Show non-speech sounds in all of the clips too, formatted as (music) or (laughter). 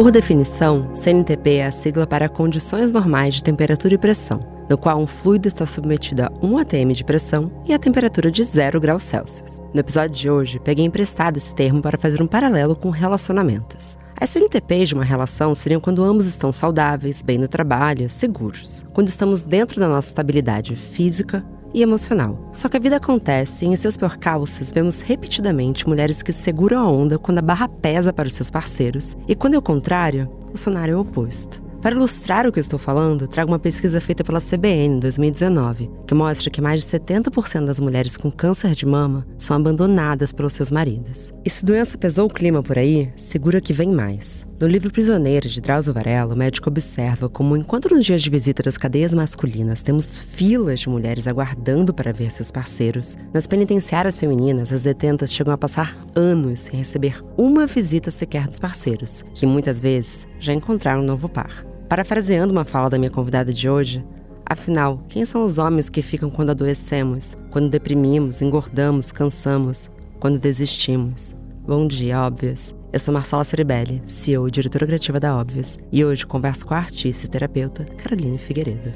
Por definição, CNTP é a sigla para condições normais de temperatura e pressão, no qual um fluido está submetido a 1 atm de pressão e a temperatura de 0 graus Celsius. No episódio de hoje, peguei emprestado esse termo para fazer um paralelo com relacionamentos. As CNTPs de uma relação seriam quando ambos estão saudáveis, bem no trabalho, seguros. Quando estamos dentro da nossa estabilidade física, e emocional. Só que a vida acontece e em seus percalços vemos repetidamente mulheres que seguram a onda quando a barra pesa para os seus parceiros e quando é o contrário, o cenário é o oposto. Para ilustrar o que eu estou falando, trago uma pesquisa feita pela CBN em 2019, que mostra que mais de 70% das mulheres com câncer de mama são abandonadas pelos seus maridos. E se doença pesou o clima por aí, segura que vem mais. No livro Prisioneiro, de Drauzio Varela, o médico observa como, enquanto nos dias de visita das cadeias masculinas temos filas de mulheres aguardando para ver seus parceiros, nas penitenciárias femininas, as detentas chegam a passar anos sem receber uma visita sequer dos parceiros, que muitas vezes já encontraram um novo par. Parafraseando uma fala da minha convidada de hoje, afinal, quem são os homens que ficam quando adoecemos, quando deprimimos, engordamos, cansamos, quando desistimos? Bom dia, óbvias. Eu sou Marcela Ceribelli, CEO e diretora criativa da Óbvias, e hoje converso com a artista e terapeuta Caroline Figueiredo.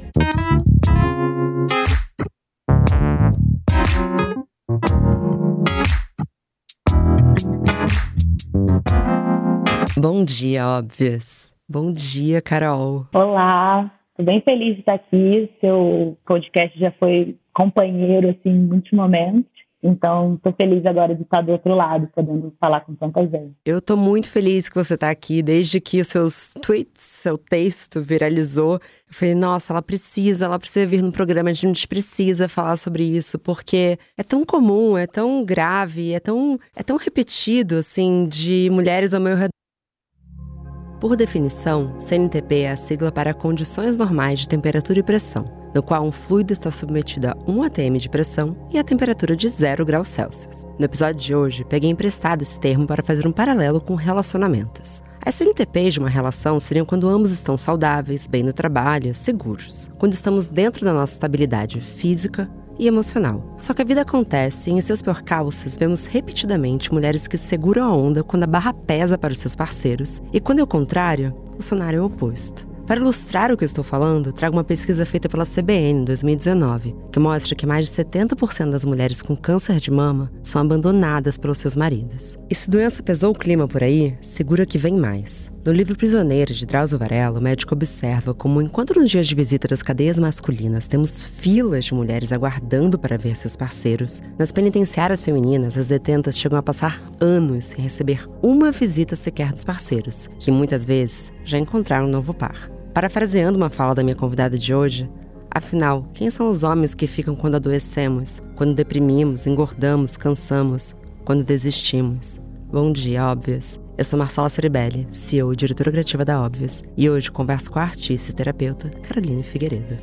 Bom dia, Óbvias. Bom dia, Carol. Olá, estou bem feliz de estar aqui. Seu podcast já foi companheiro assim, em muitos momentos. Então, estou feliz agora de estar do outro lado, podendo falar com tanta gente. Eu estou muito feliz que você está aqui, desde que os seus tweets, seu texto viralizou. Eu falei, nossa, ela precisa, ela precisa vir no programa, a gente precisa falar sobre isso, porque é tão comum, é tão grave, é tão, é tão repetido, assim, de mulheres ao meu redor por definição, CNTP é a sigla para condições normais de temperatura e pressão, no qual um fluido está submetido a 1 atm de pressão e a temperatura de 0 graus Celsius. No episódio de hoje, peguei emprestado esse termo para fazer um paralelo com relacionamentos. As CNTPs de uma relação seriam quando ambos estão saudáveis, bem no trabalho, seguros. Quando estamos dentro da nossa estabilidade física, e emocional. Só que a vida acontece e em seus percalços vemos repetidamente mulheres que seguram a onda quando a barra pesa para os seus parceiros e quando é o contrário, o cenário é o oposto. Para ilustrar o que eu estou falando, trago uma pesquisa feita pela CBN em 2019, que mostra que mais de 70% das mulheres com câncer de mama são abandonadas pelos seus maridos. E se doença pesou o clima por aí, segura que vem mais. No livro Prisioneiro, de Drauzio Varela, o médico observa como, enquanto nos dias de visita das cadeias masculinas temos filas de mulheres aguardando para ver seus parceiros, nas penitenciárias femininas as detentas chegam a passar anos sem receber uma visita sequer dos parceiros, que muitas vezes já encontraram um novo par. Parafraseando uma fala da minha convidada de hoje, afinal, quem são os homens que ficam quando adoecemos, quando deprimimos, engordamos, cansamos, quando desistimos? Bom dia, óbvias. Eu sou Marcela Ceribelli, CEO e diretora criativa da Óbvias, e hoje converso com a artista e terapeuta Caroline Figueiredo.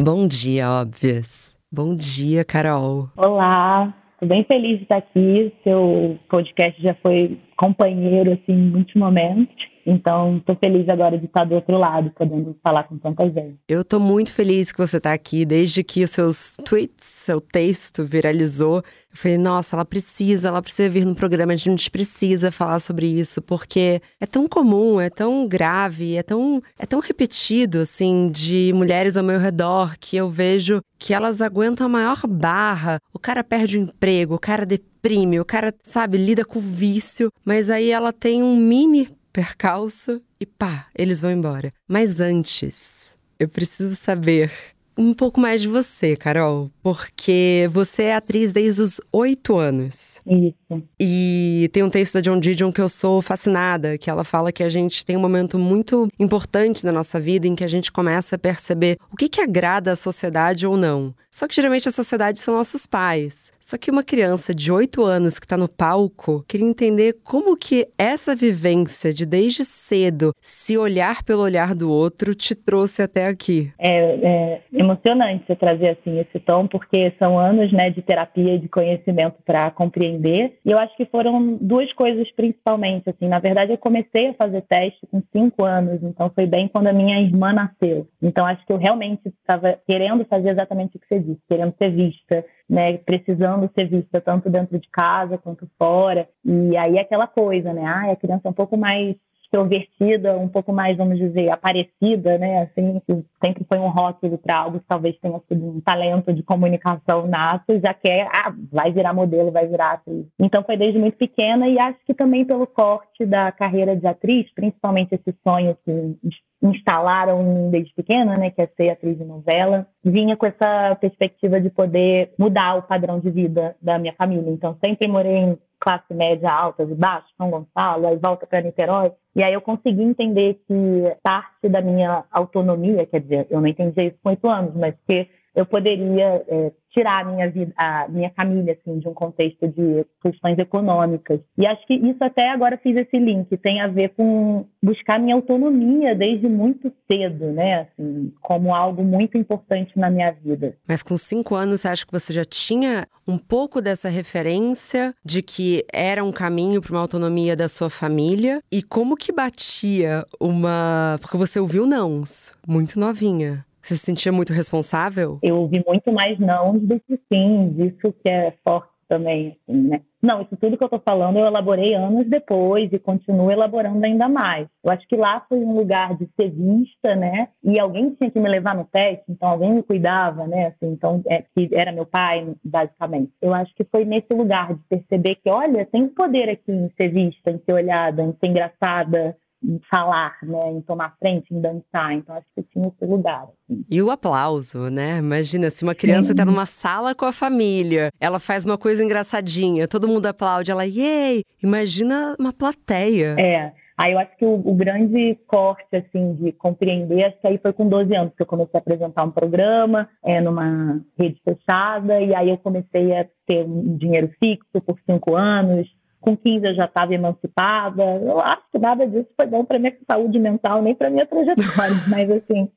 Bom dia, óbvias. Bom dia, Carol. Olá, estou bem feliz de estar aqui. Seu podcast já foi companheiro assim, em muitos momentos. Então, estou feliz agora de estar do outro lado, podendo falar com tanta gente. Eu estou muito feliz que você está aqui, desde que os seus tweets, seu texto viralizou. Eu falei, nossa, ela precisa, ela precisa vir no programa, a gente precisa falar sobre isso, porque é tão comum, é tão grave, é tão, é tão repetido, assim, de mulheres ao meu redor, que eu vejo que elas aguentam a maior barra. O cara perde o emprego, o cara deprime, o cara, sabe, lida com vício, mas aí ela tem um mini percalço e pá, eles vão embora. Mas antes, eu preciso saber um pouco mais de você, Carol, porque você é atriz desde os oito anos. Isso. E tem um texto da John Didion que eu sou fascinada, que ela fala que a gente tem um momento muito importante na nossa vida em que a gente começa a perceber o que, que agrada à sociedade ou não. Só que geralmente a sociedade são nossos pais. Só que uma criança de 8 anos que está no palco queria entender como que essa vivência de desde cedo se olhar pelo olhar do outro te trouxe até aqui. É, é emocionante você trazer assim esse tom, porque são anos né, de terapia e de conhecimento para compreender. E eu acho que foram duas coisas principalmente. Assim, na verdade, eu comecei a fazer teste com cinco anos, então foi bem quando a minha irmã nasceu. Então acho que eu realmente estava querendo fazer exatamente o que você disse, querendo ser vista, né, precisando ser vista tanto dentro de casa quanto fora. E aí aquela coisa, né? Ah, a criança é um pouco mais extrovertida, um pouco mais, vamos dizer, aparecida, né? Assim, sempre foi um rótulo para algo que talvez tenha sido um talento de comunicação nato, já quer, ah, vai virar modelo, vai virar atriz. Então foi desde muito pequena e acho que também pelo corte da carreira de atriz, principalmente esse sonho que instalaram desde pequena, né, que é ser atriz de novela, vinha com essa perspectiva de poder mudar o padrão de vida da minha família. Então sempre morei em classe média alta e baixa, São Gonçalo, aí volta para Niterói. E aí eu consegui entender que parte da minha autonomia, quer dizer, eu não entendia isso com oito anos, mas que eu poderia é, tirar a minha vida, a minha família, assim, de um contexto de questões econômicas. E acho que isso até agora fiz esse link, tem a ver com buscar minha autonomia desde muito cedo, né, assim, como algo muito importante na minha vida. Mas com cinco anos, você acha que você já tinha um pouco dessa referência de que era um caminho para uma autonomia da sua família? E como que batia uma... Porque você ouviu nãos, muito novinha. Você se sentia muito responsável? Eu ouvi muito mais não do que sim, isso que é forte também, assim, né? Não, isso tudo que eu tô falando eu elaborei anos depois e continuo elaborando ainda mais. Eu acho que lá foi um lugar de ser vista, né? E alguém tinha que me levar no teste, então alguém me cuidava, né? Assim, então, é, que era meu pai, basicamente. Eu acho que foi nesse lugar de perceber que, olha, tem poder aqui em ser vista, em ser olhada, em ser engraçada, em falar, né, em tomar frente, em dançar. Então acho que tinha esse lugar. Assim. E o aplauso, né? Imagina se uma criança está numa sala com a família, ela faz uma coisa engraçadinha, todo mundo aplaude, ela, yay! Imagina uma plateia. É. Aí eu acho que o, o, grande corte, assim, de compreender, acho que aí foi com 12 anos que eu comecei a apresentar um programa é, numa rede fechada, e aí eu comecei a ter um dinheiro fixo por cinco anos, com 15 eu já estava emancipada. Eu acho que nada disso foi bom para minha saúde mental, nem para minha trajetória, (laughs) mas assim.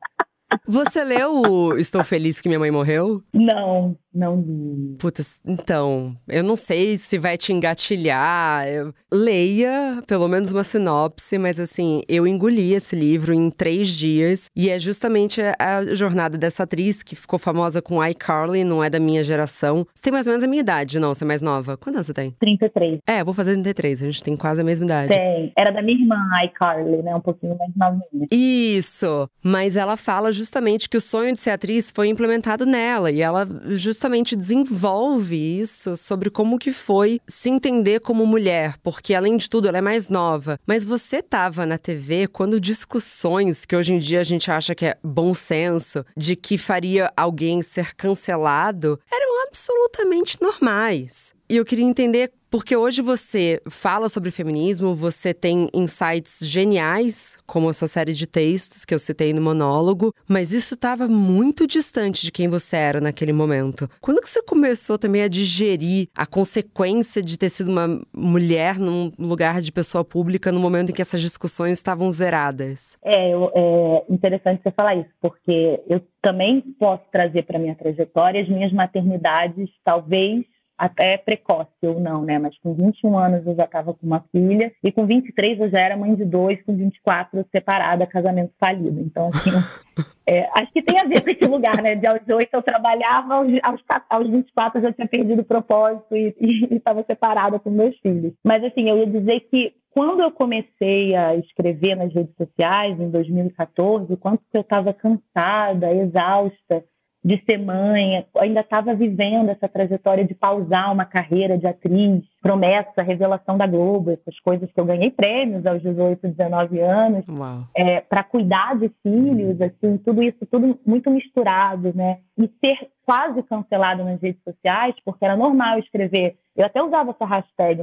Você leu Estou Feliz que Minha Mãe Morreu? Não, não li. Putz, então, eu não sei se vai te engatilhar. Eu... Leia pelo menos uma sinopse, mas assim, eu engoli esse livro em três dias. E é justamente a jornada dessa atriz que ficou famosa com iCarly, não é da minha geração. Você tem mais ou menos a minha idade, não? Você é mais nova? Quantos anos você tem? 33. É, vou fazer 33, a gente tem quase a mesma idade. Tem. Era da minha irmã, iCarly, né? Um pouquinho mais novinha. Isso! Mas ela fala justamente que o sonho de ser atriz foi implementado nela. E ela justamente justamente desenvolve isso sobre como que foi se entender como mulher, porque além de tudo ela é mais nova. Mas você estava na TV quando discussões que hoje em dia a gente acha que é bom senso de que faria alguém ser cancelado eram absolutamente normais. E eu queria entender porque hoje você fala sobre feminismo, você tem insights geniais, como a sua série de textos que eu citei no monólogo, mas isso estava muito distante de quem você era naquele momento. Quando que você começou também a digerir a consequência de ter sido uma mulher num lugar de pessoa pública no momento em que essas discussões estavam zeradas? É, é interessante você falar isso, porque eu também posso trazer para minha trajetória as minhas maternidades, talvez até precoce ou não, né? Mas com 21 anos eu já estava com uma filha e com 23 eu já era mãe de dois, com 24 separada, casamento falido. Então, assim, (laughs) é, acho que tem a ver com esse lugar, né? De aos 8 eu trabalhava, aos, aos, aos 24 eu já tinha perdido o propósito e estava separada com meus filhos. Mas, assim, eu ia dizer que quando eu comecei a escrever nas redes sociais, em 2014, quanto eu estava cansada, exausta, de ser mãe, ainda estava vivendo essa trajetória de pausar uma carreira de atriz, promessa, revelação da Globo, essas coisas que eu ganhei prêmios aos 18, 19 anos, é, para cuidar de filhos, assim, tudo isso, tudo muito misturado, né? E ser quase cancelado nas redes sociais, porque era normal escrever. Eu até usava essa hashtag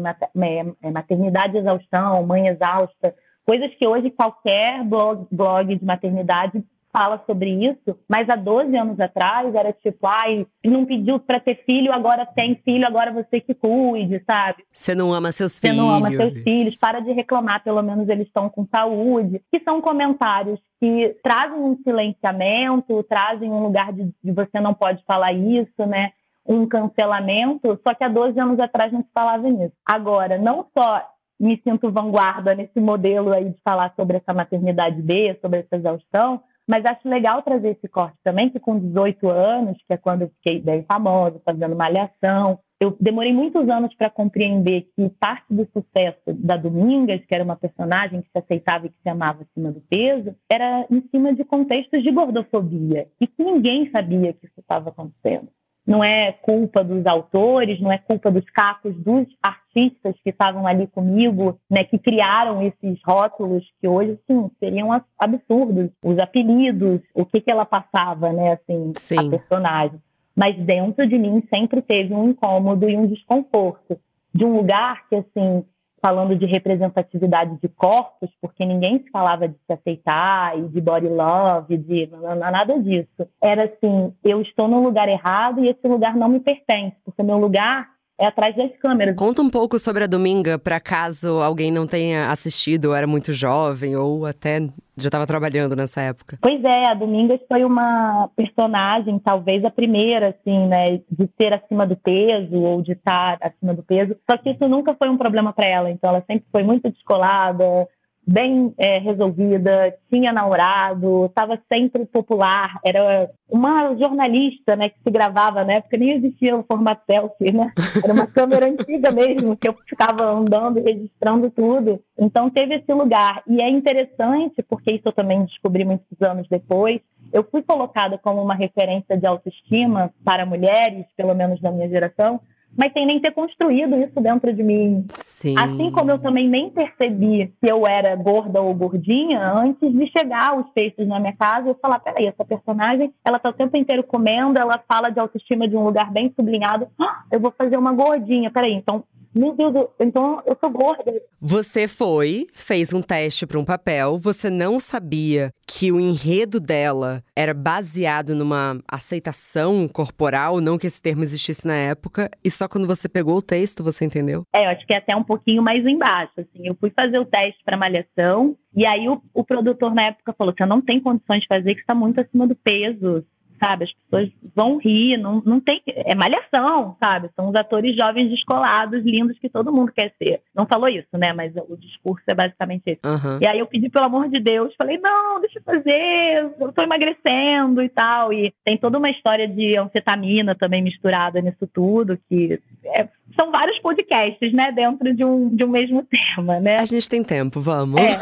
é, maternidade exaustão, mãe exausta, coisas que hoje qualquer blog, blog de maternidade fala sobre isso, mas há 12 anos atrás era tipo, ai, não pediu para ter filho, agora tem filho, agora você que cuide, sabe? Você não ama seus filhos. Você não ama seus filhos, para de reclamar, pelo menos eles estão com saúde. Que são comentários que trazem um silenciamento, trazem um lugar de, de você não pode falar isso, né? um cancelamento, só que há 12 anos atrás não se falava nisso. Agora, não só me sinto vanguarda nesse modelo aí de falar sobre essa maternidade B, sobre essa exaustão, mas acho legal trazer esse corte também, que com 18 anos, que é quando eu fiquei bem famosa, fazendo malhação, eu demorei muitos anos para compreender que parte do sucesso da Domingas, que era uma personagem que se aceitava e que se amava acima do peso, era em cima de contextos de gordofobia. E que ninguém sabia que isso estava acontecendo não é culpa dos autores, não é culpa dos cacos dos artistas que estavam ali comigo, né, que criaram esses rótulos que hoje, sim, seriam absurdos. Os apelidos, o que, que ela passava, né, assim, sim. a personagem. Mas dentro de mim sempre teve um incômodo e um desconforto. De um lugar que, assim, falando de representatividade de corpos, porque ninguém se falava de se aceitar e de body love, de nada disso. Era assim, eu estou no lugar errado e esse lugar não me pertence, porque meu lugar é atrás das câmeras. Conta um pouco sobre a Dominga, para caso alguém não tenha assistido, ou era muito jovem, ou até já estava trabalhando nessa época. Pois é, a Domingas foi uma personagem, talvez a primeira, assim, né, de ser acima do peso, ou de estar acima do peso. Só que isso nunca foi um problema para ela, então ela sempre foi muito descolada, bem é, resolvida, tinha namorado, estava sempre popular, era uma jornalista, né, que se gravava na época, nem existia o formato selfie, né? Era uma câmera (laughs) antiga mesmo, que eu ficava andando e registrando tudo. Então teve esse lugar. E é interessante, porque isso eu também descobri muitos anos depois, eu fui colocada como uma referência de autoestima para mulheres, pelo menos da minha geração, mas sem nem ter construído isso dentro de mim. Sim. Assim como eu também nem percebi se eu era gorda ou gordinha antes de chegar os textos na minha casa e falar, peraí, essa personagem, ela tá o tempo inteiro comendo, ela fala de autoestima de um lugar bem sublinhado, ah, eu vou fazer uma gordinha, peraí, então meu Deus, então eu sou gorda. Você foi, fez um teste para um papel, você não sabia que o enredo dela era baseado numa aceitação corporal, não que esse termo existisse na época, e só quando você pegou o texto você entendeu? É, eu acho que é até um pouquinho mais embaixo, assim. Eu fui fazer o teste para malhação, e aí o, o produtor na época falou: você não tem condições de fazer, que está muito acima do peso sabe? As pessoas vão rir, não, não tem. É malhação, sabe? São os atores jovens descolados, lindos, que todo mundo quer ser. Não falou isso, né? Mas o discurso é basicamente esse. Uhum. E aí eu pedi, pelo amor de Deus, falei, não, deixa eu fazer, eu tô emagrecendo e tal. E tem toda uma história de anfetamina também misturada nisso tudo, que é, são vários podcasts, né, dentro de um, de um mesmo (laughs) tema, né? A gente tem tempo, vamos. É.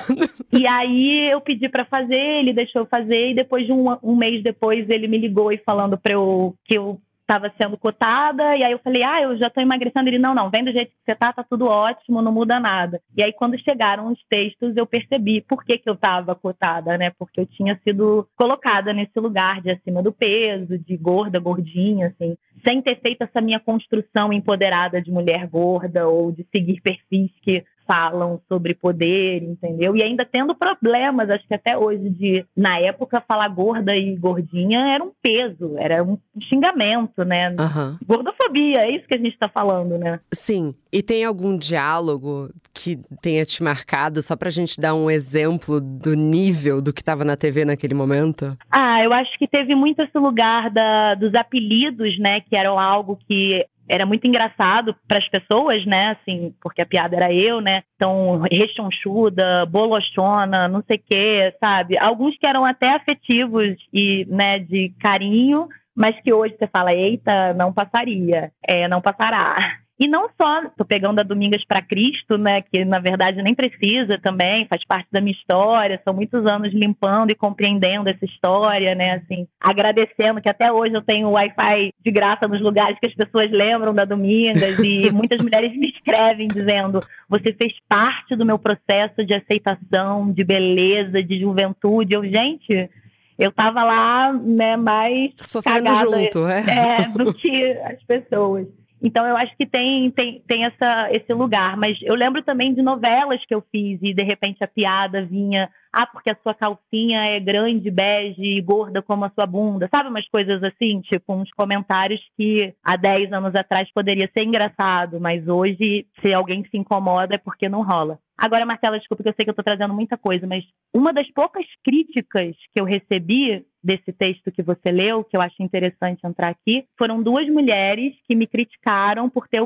E aí eu pedi para fazer, ele deixou fazer, e depois de um, um mês depois ele me ligou e falando para eu que eu estava sendo cotada, e aí eu falei, ah, eu já estou emagrecendo. Ele, não, não, vem do jeito que você tá, tá tudo ótimo, não muda nada. E aí, quando chegaram os textos, eu percebi por que, que eu estava cotada, né? Porque eu tinha sido colocada nesse lugar de acima do peso, de gorda, gordinha, assim, sem ter feito essa minha construção empoderada de mulher gorda ou de seguir perfis que falam sobre poder, entendeu? E ainda tendo problemas, acho que até hoje, de, na época, falar gorda e gordinha era um peso, era um xingamento, né? Uhum. Gordofobia, é isso que a gente está falando, né? Sim. E tem algum diálogo que tenha te marcado, só pra gente dar um exemplo do nível do que estava na TV naquele momento? Ah, eu acho que teve muito esse lugar da, dos apelidos, né? Que eram algo que era muito engraçado para as pessoas, né? Assim, porque a piada era eu, né? Então, rechonchuda, bolochona, não sei o quê, sabe? Alguns que eram até afetivos e, né, de carinho, mas que hoje você fala, eita, não passaria, é, não passará. E não só, tô pegando a Domingas para Cristo, né, que na verdade nem precisa também, faz parte da minha história, são muitos anos limpando e compreendendo essa história, né, assim, agradecendo que até hoje eu tenho Wi-Fi de graça nos lugares que as pessoas lembram da Domingas e (laughs) muitas mulheres me escrevem dizendo: "Você fez parte do meu processo de aceitação, de beleza, de juventude". Eu, gente, eu tava lá, né, mais sofrendo junto, é? é, do que as pessoas. Então eu acho que tem, tem, tem essa, esse lugar. Mas eu lembro também de novelas que eu fiz e de repente a piada vinha, ah, porque a sua calcinha é grande, bege e gorda como a sua bunda. Sabe umas coisas assim, tipo uns comentários que há 10 anos atrás poderia ser engraçado, mas hoje, se alguém se incomoda, é porque não rola. Agora, Marcela, desculpa que eu sei que eu estou trazendo muita coisa, mas uma das poucas críticas que eu recebi desse texto que você leu, que eu acho interessante entrar aqui, foram duas mulheres que me criticaram por, ter,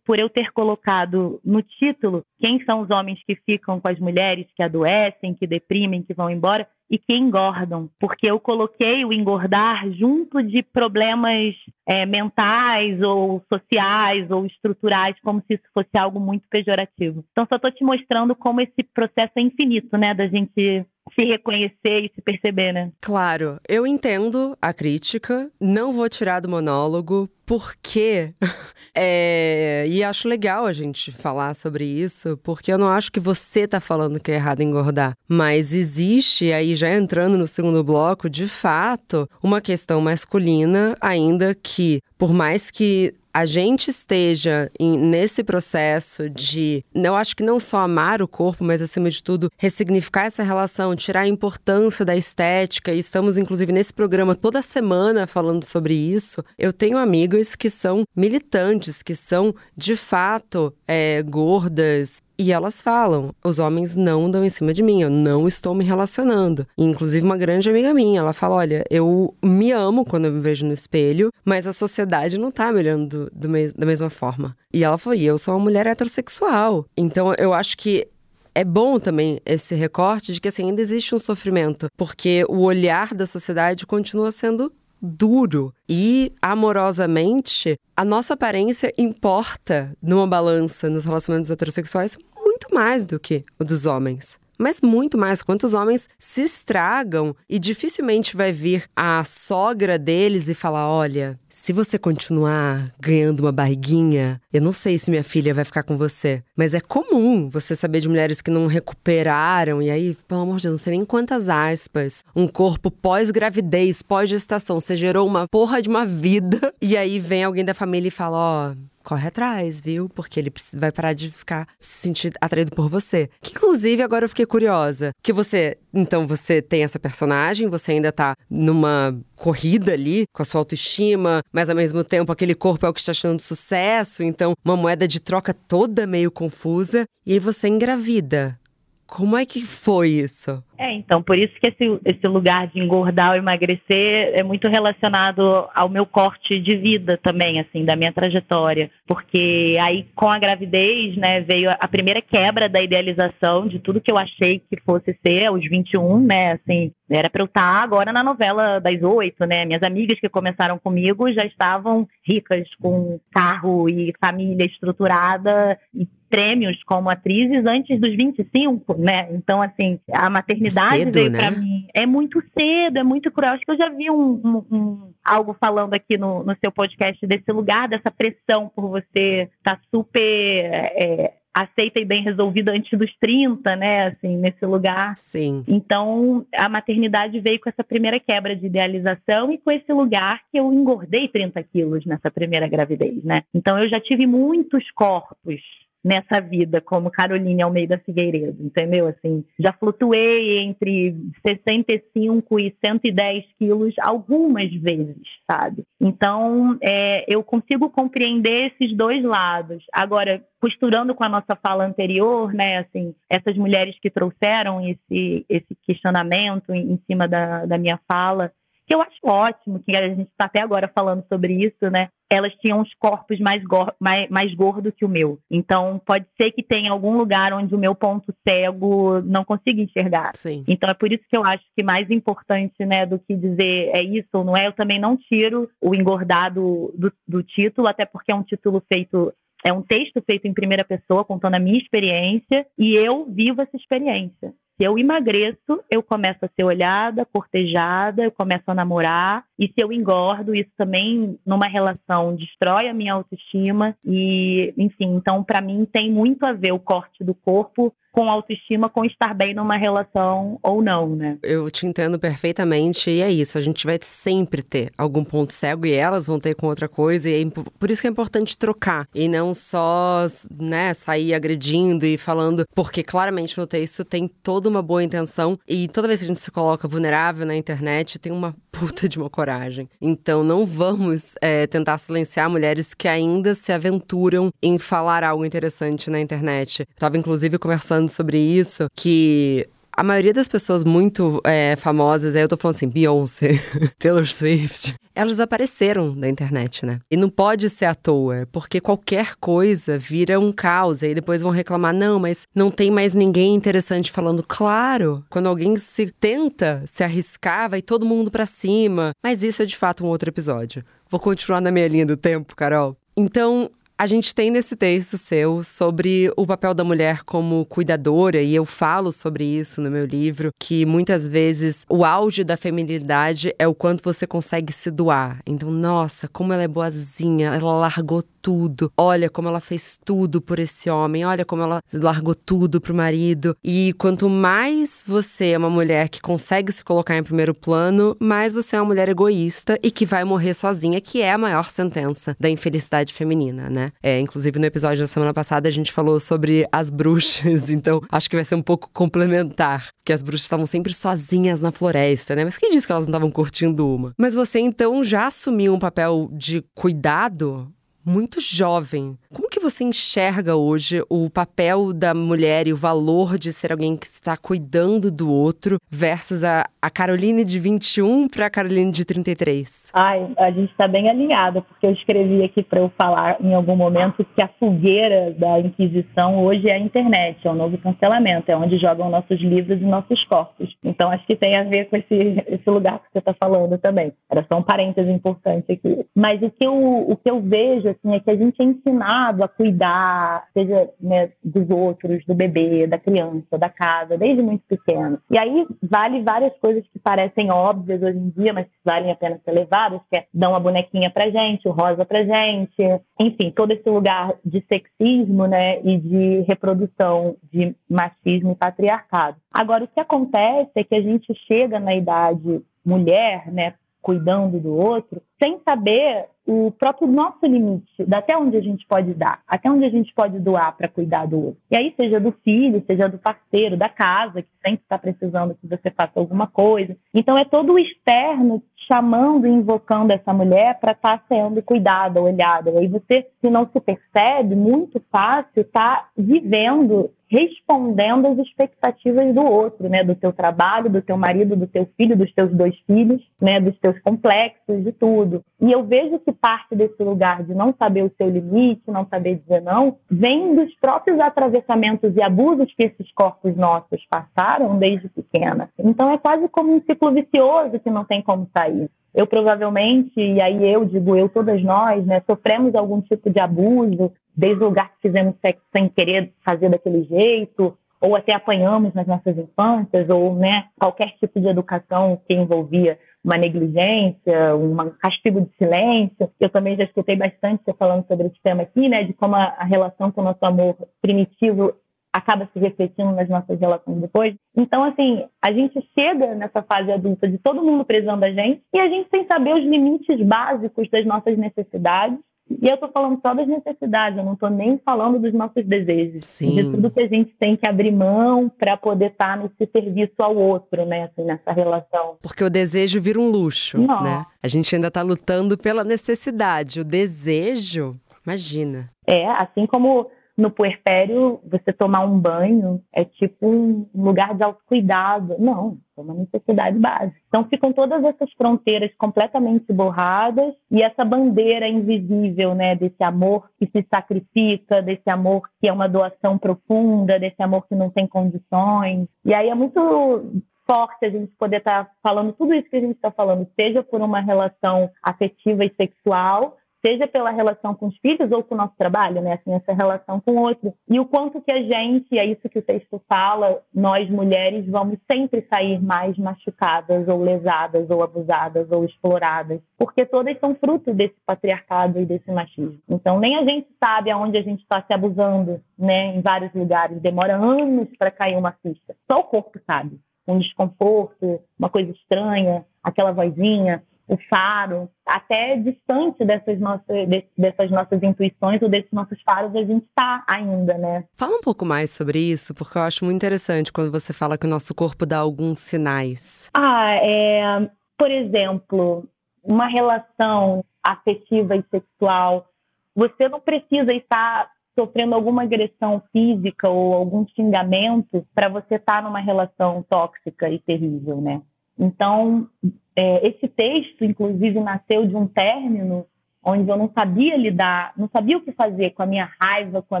por eu ter colocado no título quem são os homens que ficam com as mulheres que adoecem, que deprimem, que vão embora e que engordam, porque eu coloquei o engordar junto de problemas é, mentais ou sociais ou estruturais, como se isso fosse algo muito pejorativo. Então, só estou te mostrando como esse processo é infinito, né, da gente se reconhecer e se perceber, né? Claro, eu entendo a crítica, não vou tirar do monólogo, porque. (laughs) é, e acho legal a gente falar sobre isso, porque eu não acho que você tá falando que é errado engordar. Mas existe, aí já entrando no segundo bloco, de fato, uma questão masculina, ainda que, por mais que a gente esteja em, nesse processo de, eu acho que não só amar o corpo, mas acima de tudo, ressignificar essa relação, tirar a importância da estética, e estamos inclusive nesse programa toda semana falando sobre isso. Eu tenho amigas que são militantes, que são de fato é, gordas, e elas falam: os homens não dão em cima de mim, eu não estou me relacionando. Inclusive, uma grande amiga minha, ela fala: olha, eu me amo quando eu me vejo no espelho, mas a sociedade não tá me olhando do, do me da mesma forma. E ela falou: e eu sou uma mulher heterossexual. Então, eu acho que é bom também esse recorte de que assim, ainda existe um sofrimento, porque o olhar da sociedade continua sendo duro. E, amorosamente, a nossa aparência importa numa balança nos relacionamentos heterossexuais muito mais do que o dos homens mas muito mais. Quantos homens se estragam e dificilmente vai vir a sogra deles e falar: olha, se você continuar ganhando uma barriguinha, eu não sei se minha filha vai ficar com você. Mas é comum você saber de mulheres que não recuperaram, e aí, pelo amor de Deus, não sei nem quantas aspas. Um corpo pós-gravidez, pós-gestação. Você gerou uma porra de uma vida, (laughs) e aí vem alguém da família e fala: ó. Oh, corre atrás, viu? Porque ele vai parar de ficar se sentir atraído por você. Que inclusive agora eu fiquei curiosa. Que você, então você tem essa personagem, você ainda tá numa corrida ali com a sua autoestima, mas ao mesmo tempo aquele corpo é o que está achando sucesso, então uma moeda de troca toda meio confusa e aí você engravida. Como é que foi isso? É, então, por isso que esse, esse lugar de engordar ou emagrecer é muito relacionado ao meu corte de vida também, assim, da minha trajetória. Porque aí, com a gravidez, né, veio a primeira quebra da idealização de tudo que eu achei que fosse ser aos 21, né, assim, era para eu estar tá agora na novela das oito, né? Minhas amigas que começaram comigo já estavam ricas, com carro e família estruturada e prêmios como atrizes antes dos 25, né? Então, assim, a maternidade cedo, veio né? para mim. É muito cedo, é muito cruel. Acho que eu já vi um, um, um algo falando aqui no, no, seu podcast desse lugar, dessa pressão por você estar tá super. É, aceita e bem resolvida antes dos 30, né? Assim, nesse lugar. Sim. Então, a maternidade veio com essa primeira quebra de idealização e com esse lugar que eu engordei 30 quilos nessa primeira gravidez, né? Então, eu já tive muitos corpos nessa vida, como Caroline Almeida Figueiredo, entendeu? Assim, já flutuei entre 65 e 110 quilos algumas vezes, sabe? Então, é, eu consigo compreender esses dois lados. Agora, costurando com a nossa fala anterior, né, assim, essas mulheres que trouxeram esse, esse questionamento em, em cima da, da minha fala, que eu acho ótimo, que a gente está até agora falando sobre isso, né? Elas tinham os corpos mais, mais, mais gordos que o meu. Então, pode ser que tenha algum lugar onde o meu ponto cego não consiga enxergar. Sim. Então, é por isso que eu acho que mais importante, né, do que dizer é isso ou não é, eu também não tiro o engordado do, do título, até porque é um título feito é um texto feito em primeira pessoa, contando a minha experiência, e eu vivo essa experiência. Se eu emagreço, eu começo a ser olhada, cortejada, eu começo a namorar. E se eu engordo, isso também, numa relação, destrói a minha autoestima. E, enfim, então, para mim, tem muito a ver o corte do corpo com autoestima, com estar bem numa relação ou não, né? Eu te entendo perfeitamente e é isso. A gente vai sempre ter algum ponto cego e elas vão ter com outra coisa. E é por isso que é importante trocar e não só, né, sair agredindo e falando, porque claramente no texto tem toda uma boa intenção e toda vez que a gente se coloca vulnerável na internet, tem uma puta de uma coragem. Então não vamos é, tentar silenciar mulheres que ainda se aventuram em falar algo interessante na internet. Eu tava inclusive conversando falando sobre isso, que a maioria das pessoas muito é, famosas, aí eu tô falando assim, Beyoncé, (laughs) Taylor Swift, elas apareceram na internet, né? E não pode ser à toa, porque qualquer coisa vira um caos. E aí depois vão reclamar, não, mas não tem mais ninguém interessante falando. Claro, quando alguém se tenta se arriscar, vai todo mundo para cima. Mas isso é de fato um outro episódio. Vou continuar na minha linha do tempo, Carol. Então, a gente tem nesse texto seu sobre o papel da mulher como cuidadora, e eu falo sobre isso no meu livro, que muitas vezes o auge da feminilidade é o quanto você consegue se doar. Então, nossa, como ela é boazinha, ela largou tudo. Olha como ela fez tudo por esse homem. Olha como ela largou tudo pro marido. E quanto mais você é uma mulher que consegue se colocar em primeiro plano, mais você é uma mulher egoísta e que vai morrer sozinha, que é a maior sentença da infelicidade feminina, né? É, inclusive no episódio da semana passada a gente falou sobre as bruxas, (laughs) então acho que vai ser um pouco complementar, que as bruxas estavam sempre sozinhas na floresta, né? Mas quem disse que elas não estavam curtindo uma? Mas você então já assumiu um papel de cuidado muito jovem. Que você enxerga hoje o papel da mulher e o valor de ser alguém que está cuidando do outro versus a, a Caroline de 21 para a Caroline de 33? Ai, a gente está bem alinhada, porque eu escrevi aqui para eu falar em algum momento que a fogueira da Inquisição hoje é a internet, é o novo cancelamento, é onde jogam nossos livros e nossos corpos. Então acho que tem a ver com esse, esse lugar que você está falando também. Era só um parêntese importante aqui. Mas o que eu, o que eu vejo assim, é que a gente é ensinado a cuidar, seja né, dos outros, do bebê, da criança, da casa, desde muito pequeno. E aí vale várias coisas que parecem óbvias hoje em dia, mas que valem a pena ser levadas, que é dar uma bonequinha pra gente, o rosa pra gente, enfim, todo esse lugar de sexismo, né, e de reprodução de machismo e patriarcado. Agora, o que acontece é que a gente chega na idade mulher, né, cuidando do outro, sem saber o próprio nosso limite, até onde a gente pode dar, até onde a gente pode doar para cuidar do outro. E aí, seja do filho, seja do parceiro, da casa, que sempre está precisando que você faça alguma coisa. Então, é todo o externo chamando e invocando essa mulher para estar tá sendo cuidada, olhada. E aí você, se não se percebe, muito fácil, está vivendo respondendo às expectativas do outro, né, do teu trabalho, do teu marido, do teu filho, dos teus dois filhos, né, dos teus complexos, de tudo. E eu vejo que parte desse lugar de não saber o seu limite, não saber dizer não, vem dos próprios atravessamentos e abusos que esses corpos nossos passaram desde pequena. Então é quase como um ciclo vicioso que não tem como sair. Eu provavelmente, e aí eu digo eu, todas nós, né, sofremos algum tipo de abuso, desde o lugar que fizemos sexo sem querer fazer daquele jeito, ou até apanhamos nas nossas infâncias, ou né, qualquer tipo de educação que envolvia uma negligência, um castigo de silêncio. Eu também já escutei bastante você falando sobre esse tema aqui, né, de como a, relação com o nosso amor primitivo acaba se refletindo nas nossas relações depois. Então, assim, a gente chega nessa fase adulta de todo mundo prezando a gente e a gente sem saber os limites básicos das nossas necessidades e eu estou falando só das necessidades, eu não estou nem falando dos nossos desejos. Sim. De tudo que a gente tem que abrir mão para poder estar tá nesse serviço ao outro, né? Assim, nessa relação. Porque o desejo vira um luxo, não. né? A gente ainda está lutando pela necessidade. O desejo, imagina. É, assim como no puerpério, você tomar um banho é tipo um lugar de autocuidado. Não, é uma necessidade básica. Então ficam todas essas fronteiras completamente borradas e essa bandeira invisível, né, desse amor que se sacrifica, desse amor que é uma doação profunda, desse amor que não tem condições. E aí é muito forte a gente poder estar tá falando tudo isso que a gente está falando, seja por uma relação afetiva e sexual, seja pela relação com os filhos ou com o nosso trabalho, né? Assim, essa relação com o outro. E o quanto que a gente, é isso que o texto fala, nós mulheres vamos sempre sair mais machucadas ou lesadas ou abusadas ou exploradas, porque todas são fruto desse patriarcado e desse machismo. Então, nem a gente sabe aonde a gente está se abusando, né? Em vários lugares. Demora anos para cair uma ficha. Só o corpo sabe. Um desconforto, uma coisa estranha, aquela vozinha o faro, até distante dessas nossas, dessas nossas intuições ou desses nossos faros, a gente está ainda, né? Fala um pouco mais sobre isso, porque eu acho muito interessante quando você fala que o nosso corpo dá alguns sinais. Ah, é, por exemplo, uma relação afetiva e sexual, você não precisa estar sofrendo alguma agressão física ou algum xingamento para você estar tá numa relação tóxica e terrível, né? Então, é, esse texto, inclusive, nasceu de um término onde eu não sabia lidar, não sabia o que fazer com a minha raiva, com a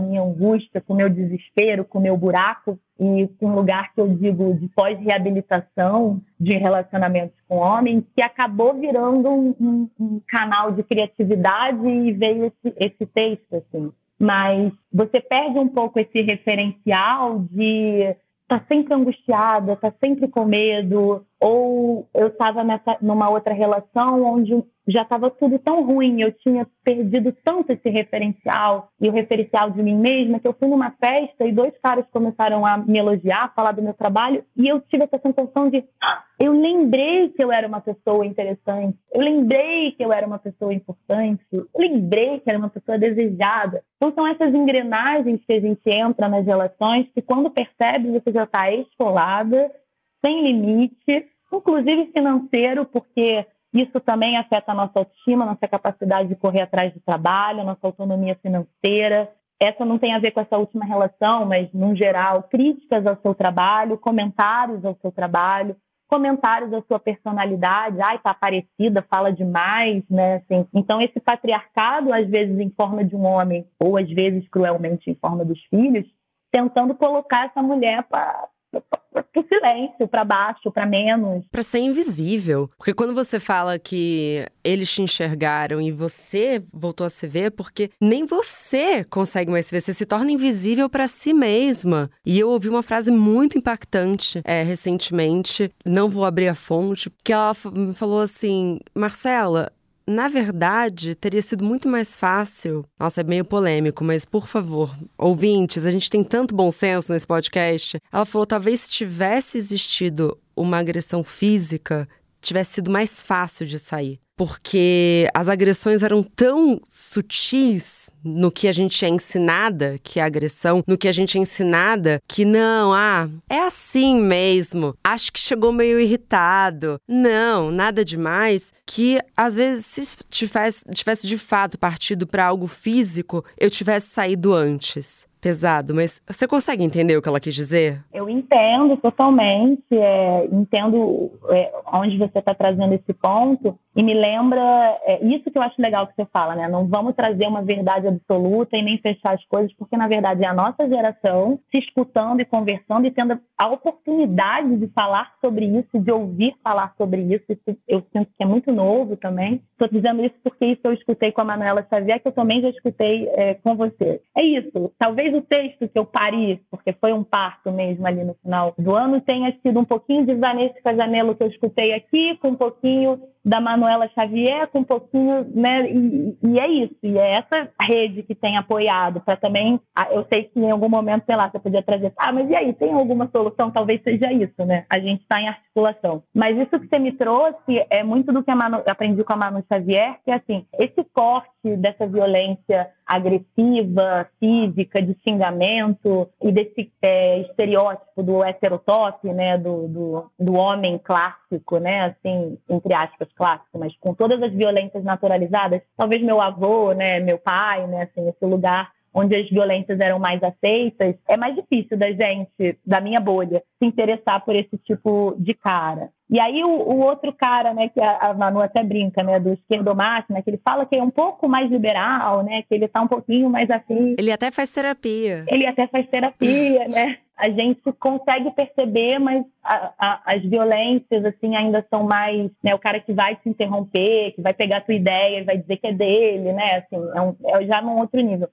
minha angústia, com o meu desespero, com o meu buraco, e com um lugar que eu digo de pós-reabilitação de relacionamentos com homens, que acabou virando um, um, um, canal de criatividade e veio esse, esse texto, assim. Mas você perde um pouco esse referencial de tá sempre angustiada, tá sempre com medo, ou eu estava numa outra relação onde já estava tudo tão ruim, eu tinha perdido tanto esse referencial e o referencial de mim mesma que eu fui numa festa e dois caras começaram a me elogiar, falar do meu trabalho e eu tive essa sensação de ah, eu lembrei que eu era uma pessoa interessante, eu lembrei que eu era uma pessoa importante, eu lembrei que era uma pessoa desejada. Então são essas engrenagens que a gente entra nas relações que quando percebe você já está esfolada, sem limite, inclusive financeiro, porque isso também afeta a nossa autoestima, nossa capacidade de correr atrás do trabalho, nossa autonomia financeira. Essa não tem a ver com essa última relação, mas, no geral, críticas ao seu trabalho, comentários ao seu trabalho, comentários da sua personalidade, ai, tá parecida, fala demais, né? Assim, então, esse patriarcado, às vezes em forma de um homem, ou às vezes cruelmente em forma dos filhos, tentando colocar essa mulher para pro silêncio, para baixo, para menos. Para ser invisível. Porque quando você fala que eles te enxergaram e você voltou a se ver, porque nem você consegue mais se ver, você se torna invisível para si mesma. E eu ouvi uma frase muito impactante é, recentemente, não vou abrir a fonte, que ela falou assim: Marcela, na verdade, teria sido muito mais fácil. Nossa, é meio polêmico, mas por favor, ouvintes, a gente tem tanto bom senso nesse podcast. Ela falou: talvez se tivesse existido uma agressão física, tivesse sido mais fácil de sair porque as agressões eram tão sutis no que a gente é ensinada, que é agressão, no que a gente é ensinada, que não, ah, é assim mesmo. Acho que chegou meio irritado. Não, nada demais. Que às vezes, se tivesse, tivesse de fato partido para algo físico, eu tivesse saído antes pesado, mas você consegue entender o que ela quis dizer? Eu entendo totalmente, é, entendo é, onde você está trazendo esse ponto e me lembra é, isso que eu acho legal que você fala, né? Não vamos trazer uma verdade absoluta e nem fechar as coisas, porque na verdade é a nossa geração se escutando e conversando e tendo a oportunidade de falar sobre isso, de ouvir falar sobre isso. isso eu sinto que é muito novo também. Estou dizendo isso porque isso eu escutei com a Manuela Xavier, que eu também já escutei é, com você. É isso. Talvez o texto que eu pari, porque foi um parto mesmo ali no final do ano, tenha sido um pouquinho de Vanessa Casanello que eu escutei aqui, com um pouquinho da Manuela Xavier, com um pouquinho, né? E, e, é isso, e é essa rede que tem apoiado para também. Eu sei que em algum momento, sei lá, você podia trazer, ah, mas e aí, tem alguma solução? Talvez seja isso, né? A gente está em articulação. Mas isso que você me trouxe é muito do que Manu, aprendi com a Manu Xavier, que é assim, esse corte dessa violência agressiva, física, de xingamento e desse é, estereótipo do heterotop, né, do, do, do homem clássico, né, assim, entre aspas, clássico, mas com todas as violências naturalizadas, talvez meu avô, né, meu pai, né, assim, esse lugar onde as violências eram mais aceitas, é mais difícil da gente, da minha bolha, se interessar por esse tipo de cara. E aí o, o outro cara, né, que a, a Manu até brinca, né, do esquerdomáquina, que ele fala que é um pouco mais liberal, né, que ele tá um pouquinho mais afim. Ele até faz terapia. Ele até faz terapia, né? A gente consegue perceber, mas a, a, as violências, assim, ainda são mais, né, o cara que vai te interromper, que vai pegar a tua ideia e vai dizer que é dele, né, assim, é, um, é já num outro nível.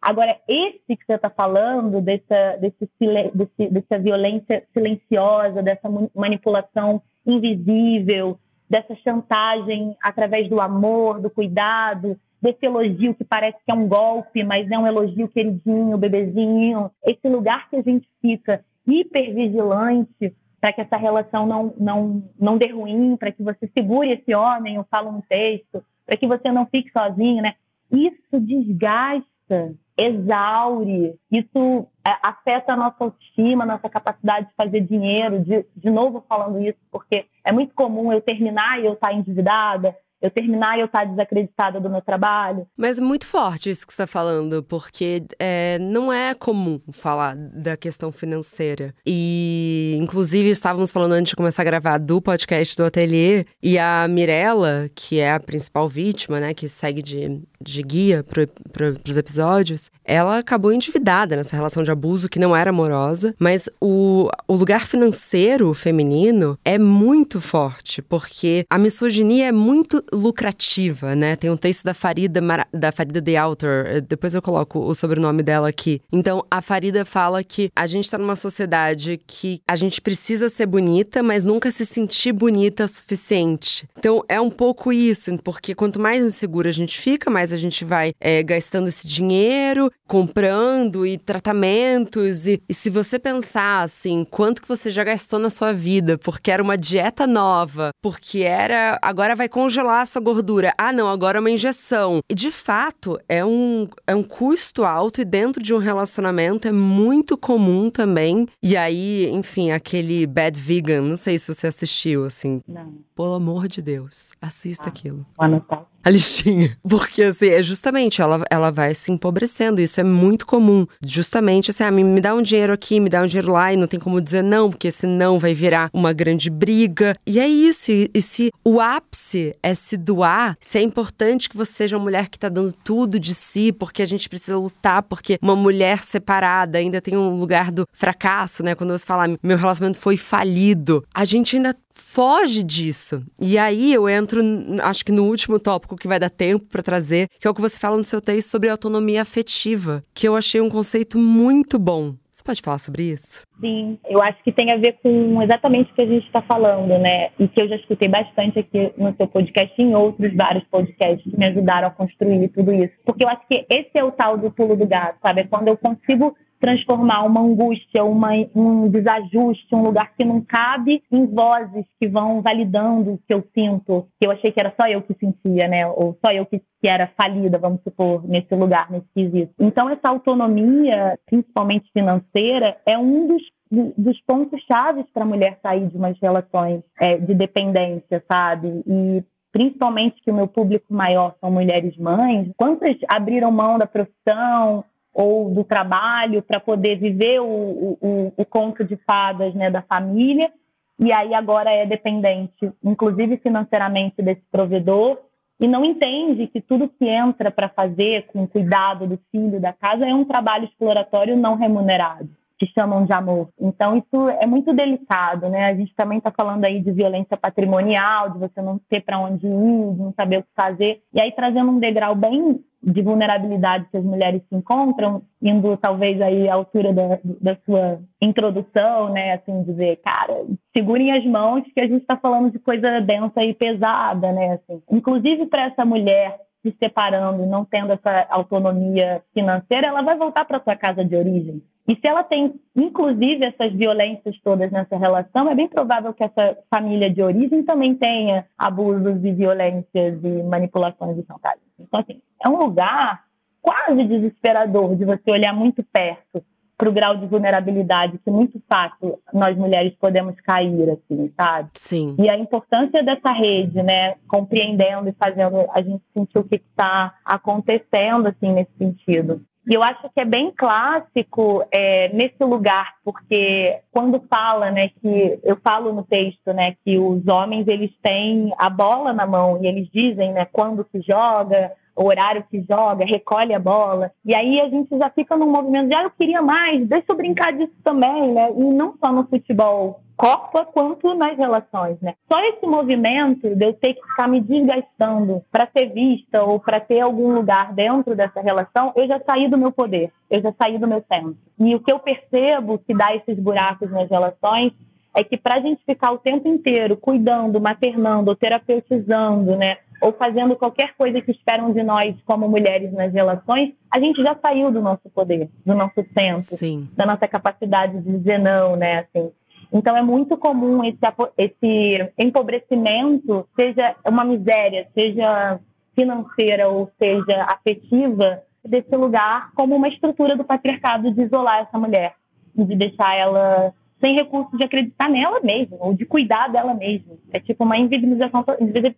Agora, esse que você está falando, dessa, desse, desse, dessa violência silenciosa, dessa manipulação invisível, dessa chantagem através do amor, do cuidado, desse elogio que parece que é um golpe, mas é um elogio queridinho, bebezinho. Esse lugar que a gente fica hipervigilante para que essa relação não, não, não dê ruim, para que você segure esse homem ou fala um texto, para que você não fique sozinho, né? Isso desgasta exaure, isso é, afeta a nossa autoestima, nossa capacidade de fazer dinheiro, de, de novo falando isso, porque é muito comum eu terminar e eu estar endividada, eu terminar e eu estar tá desacreditada do meu trabalho. Mas muito forte isso que você está falando, porque é, não é comum falar da questão financeira. E, inclusive, estávamos falando antes de começar a gravar do podcast do Ateliê, e a Mirella, que é a principal vítima, né, que segue de, de guia para pro, os episódios, ela acabou endividada nessa relação de abuso que não era amorosa, mas o, o lugar financeiro feminino é muito forte, porque a misoginia é muito lucrativa, né? Tem um texto da Farida, da Farida The Author, eh, depois eu coloco o sobrenome dela aqui. Então, a Farida fala que a gente tá numa sociedade que a gente precisa ser bonita, mas nunca se sentir bonita o suficiente. Então, é um pouco isso, porque quanto mais insegura a gente fica, mais a gente vai é, gastando esse dinheiro, comprando e tratamentos. E, e se você pensar assim, quanto que você já gastou na sua vida, porque era uma dieta nova, porque era. Agora vai congelar a sua gordura. Ah, não, agora é uma injeção. E de fato, é um, é um custo alto e dentro de um relacionamento é muito comum também. E aí, enfim, aquele Bad Vegan, não sei se você assistiu, assim. Não. Pelo amor de Deus, assista ah, aquilo. Anotar a listinha. (laughs) Porque, assim, é justamente, ela, ela vai se empobrecendo. Isso é muito comum. Justamente, assim, ah, me, me dá um dinheiro aqui, me dá um dinheiro lá, e não tem como dizer não, porque senão vai virar uma grande briga. E é isso. E, e se o ápice é se doar, se é importante que você seja uma mulher que tá dando tudo de si, porque a gente precisa lutar, porque uma mulher separada ainda tem um lugar do fracasso, né? Quando você fala, meu relacionamento foi falido, a gente ainda foge disso. E aí eu entro, acho que no último tópico que vai dar tempo para trazer, que é o que você fala no seu texto sobre autonomia afetiva, que eu achei um conceito muito bom. Você pode falar sobre isso? Sim, eu acho que tem a ver com exatamente o que a gente está falando, né? E que eu já escutei bastante aqui no seu podcast e em outros vários podcasts que me ajudaram a construir tudo isso. Porque eu acho que esse é o tal do pulo do gato, sabe? É quando eu consigo transformar uma angústia, uma, um desajuste, um lugar que não cabe, em vozes que vão validando o que eu sinto, que eu achei que era só eu que sentia, né? Ou só eu que, que era falida, vamos supor, nesse lugar, nesse quesito. Então, essa autonomia, principalmente financeira, é um dos dos pontos chaves para a mulher sair de umas relações é, de dependência, sabe? E principalmente que o meu público maior são mulheres mães, quantas abriram mão da profissão, ou do trabalho para poder viver o, o, o, conto de fadas né, da família, e aí agora é dependente, inclusive financeiramente, desse provedor, e não entende que tudo que entra para fazer com cuidado do filho, da casa, é um trabalho exploratório não remunerado que chamam de amor. Então, isso é muito delicado, né? A gente também está falando aí de violência patrimonial, de você não ter para onde ir, de não saber o que fazer. E aí, trazendo um degrau bem de vulnerabilidade que as mulheres se encontram, indo talvez aí à altura da, da sua introdução, né? Assim, dizer, cara, segurem as mãos que a gente está falando de coisa densa e pesada, né? Assim, inclusive para essa mulher se separando, não tendo essa autonomia financeira, ela vai voltar para sua casa de origem. E se ela tem, inclusive, essas violências todas nessa relação, é bem provável que essa família de origem também tenha abusos e violências e manipulações e chantagens. Então, assim, é um lugar quase desesperador de você olhar muito perto para o grau de vulnerabilidade que muito fácil nós mulheres podemos cair, assim, sabe? Sim. E a importância dessa rede, né, compreendendo e fazendo a gente sentir o que está acontecendo, assim, nesse sentido. E eu acho que é bem clássico é, nesse lugar, porque quando fala, né, que eu falo no texto, né, que os homens eles têm a bola na mão e eles dizem, né, quando se joga, o horário que joga, recolhe a bola. E aí a gente já fica num movimento de, ah, eu queria mais, deixa eu brincar disso também, né? E não só no futebol Copa quanto nas relações, né? Só esse movimento de eu ter que ficar me desgastando para ser vista ou para ter algum lugar dentro dessa relação, eu já saí do meu poder, eu já saí do meu centro. E o que eu percebo que dá esses buracos nas relações é que para a gente ficar o tempo inteiro cuidando, maternando terapeutizando, né? Ou fazendo qualquer coisa que esperam de nós como mulheres nas relações, a gente já saiu do nosso poder, do nosso centro, Sim. da nossa capacidade de dizer não, né? Assim, então é muito comum esse, esse empobrecimento, seja uma miséria, seja financeira ou seja afetiva, desse lugar como uma estrutura do patriarcado de isolar essa mulher, de deixar ela sem recurso de acreditar nela mesma, ou de cuidar dela mesma. É tipo uma inviabilização,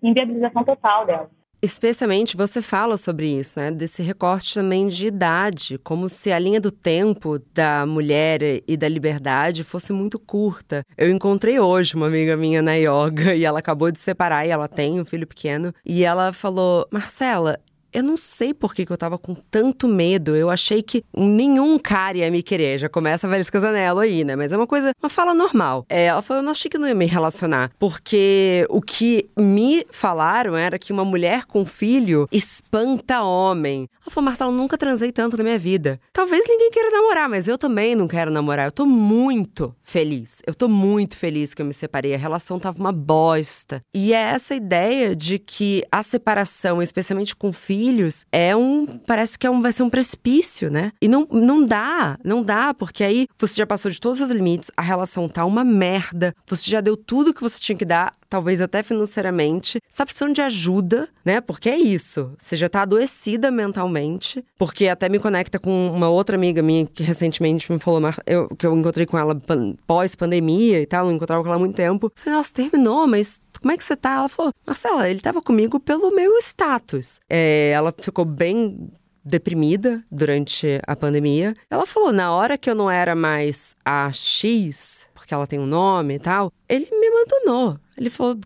inviabilização total dela. Especialmente você fala sobre isso, né? Desse recorte também de idade, como se a linha do tempo da mulher e da liberdade fosse muito curta. Eu encontrei hoje uma amiga minha na yoga (laughs) e ela acabou de separar e ela tem um filho pequeno. E ela falou: Marcela, eu não sei por que, que eu tava com tanto medo. Eu achei que nenhum cara ia me querer. Já começa a Valesca Zanello aí, né? Mas é uma coisa, uma fala normal. É, ela falou, eu não achei que não ia me relacionar. Porque o que me falaram era que uma mulher com filho espanta homem. Ela falou, Marcelo, nunca transei tanto na minha vida. Talvez ninguém queira namorar, mas eu também não quero namorar. Eu tô muito feliz. Eu tô muito feliz que eu me separei. A relação tava uma bosta. E é essa ideia de que a separação, especialmente com filho, filhos é um. Parece que é um, vai ser um precipício, né? E não, não dá, não dá, porque aí você já passou de todos os limites, a relação tá uma merda, você já deu tudo que você tinha que dar, talvez até financeiramente, está precisando de ajuda, né? Porque é isso. Você já tá adoecida mentalmente, porque até me conecta com uma outra amiga minha que recentemente me falou eu, que eu encontrei com ela pós-pandemia e tal, não encontrava com ela há muito tempo. falei, nossa, terminou, mas como é que você tá? Ela falou, Marcela, ele tava comigo pelo meu status. É, ela ficou bem deprimida durante a pandemia. Ela falou, na hora que eu não era mais a X, porque ela tem um nome e tal, ele me abandonou. Ele falou: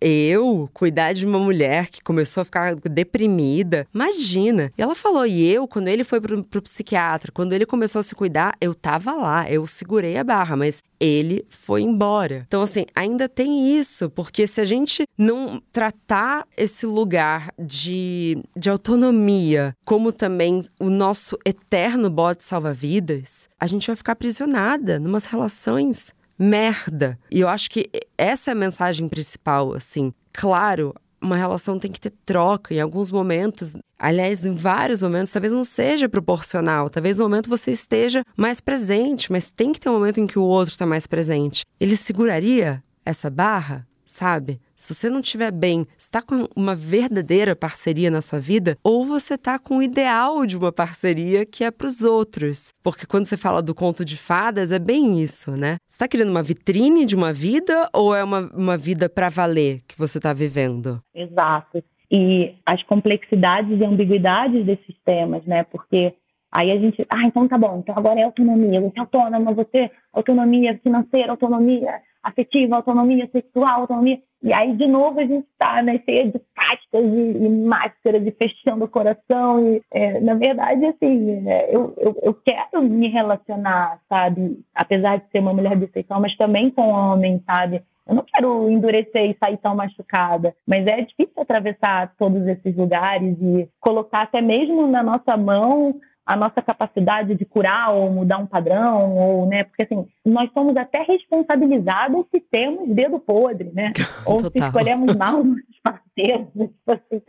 eu cuidar de uma mulher que começou a ficar deprimida. Imagina. E ela falou: e eu, quando ele foi pro, pro psiquiatra, quando ele começou a se cuidar, eu tava lá, eu segurei a barra, mas ele foi embora. Então, assim, ainda tem isso, porque se a gente não tratar esse lugar de, de autonomia como também o nosso eterno bote salva-vidas, a gente vai ficar aprisionada numas relações merda. E eu acho que essa é a mensagem principal, assim. Claro, uma relação tem que ter troca em alguns momentos. Aliás, em vários momentos, talvez não seja proporcional. Talvez no momento você esteja mais presente, mas tem que ter um momento em que o outro está mais presente. Ele seguraria essa barra? sabe? Se você não estiver bem, está com uma verdadeira parceria na sua vida, ou você está com o ideal de uma parceria que é para os outros. Porque quando você fala do conto de fadas, é bem isso, né? Você está querendo uma vitrine de uma vida ou é uma, uma vida para valer que você está vivendo? Exato. E as complexidades e ambiguidades desses temas, né? Porque Aí a gente, ah, então tá bom, então agora é autonomia, você é autônoma, você, autonomia financeira, autonomia afetiva, autonomia sexual, autonomia. E aí, de novo, a gente está né, cheia de cascas e, e máscaras e fechando o coração. E, é, na verdade, assim, é, eu, eu, eu, quero me relacionar, sabe? Apesar de ser uma mulher bissexual, mas também com homem, sabe? Eu não quero endurecer e sair tão machucada, mas é difícil atravessar todos esses lugares e colocar até mesmo na nossa mão a nossa capacidade de curar ou mudar um padrão, ou, né, porque assim, nós somos até responsabilizados se temos dedo podre, né? (laughs) ou se escolhemos (laughs) mal os parceiros.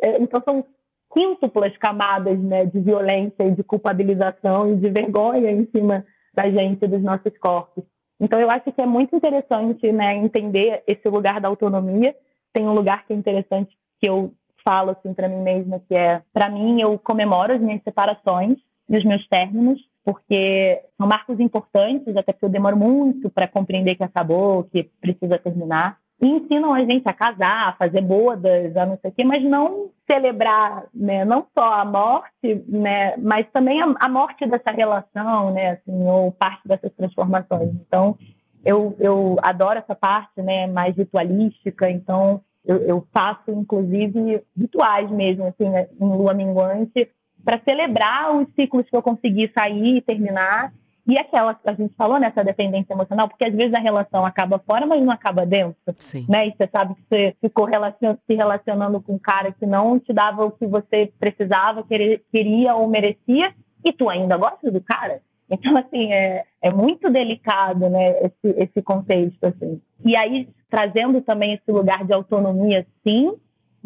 É, então são quíntuplas camadas né, de violência e de culpabilização e de vergonha em cima da gente, dos nossos corpos. Então eu acho que é muito interessante né, entender esse lugar da autonomia. Tem um lugar que é interessante que eu falo assim para mim mesma que é, para mim eu comemoro as minhas separações e os meus términos, porque são marcos importantes, até porque eu demoro muito para compreender que acabou, que precisa terminar. E ensinam a gente a casar, a fazer bodas, a não sei o quê, mas não celebrar, né, não só a morte, né, mas também a, a morte dessa relação, né, assim, ou parte dessas transformações. Então, eu, eu adoro essa parte, né, mais ritualística, então eu, eu faço, inclusive, rituais mesmo, assim, né, em lua minguante, para celebrar os ciclos que eu consegui sair e terminar. E aquela que a gente falou nessa dependência emocional, porque às vezes a relação acaba fora, mas não acaba dentro. Sim. Né? E você sabe que você ficou relacion se relacionando com um cara que não te dava o que você precisava, queria ou merecia, e tu ainda gosta do cara. Então, assim, é, é muito delicado, né, esse, esse contexto, assim. E aí, trazendo também esse lugar de autonomia, sim,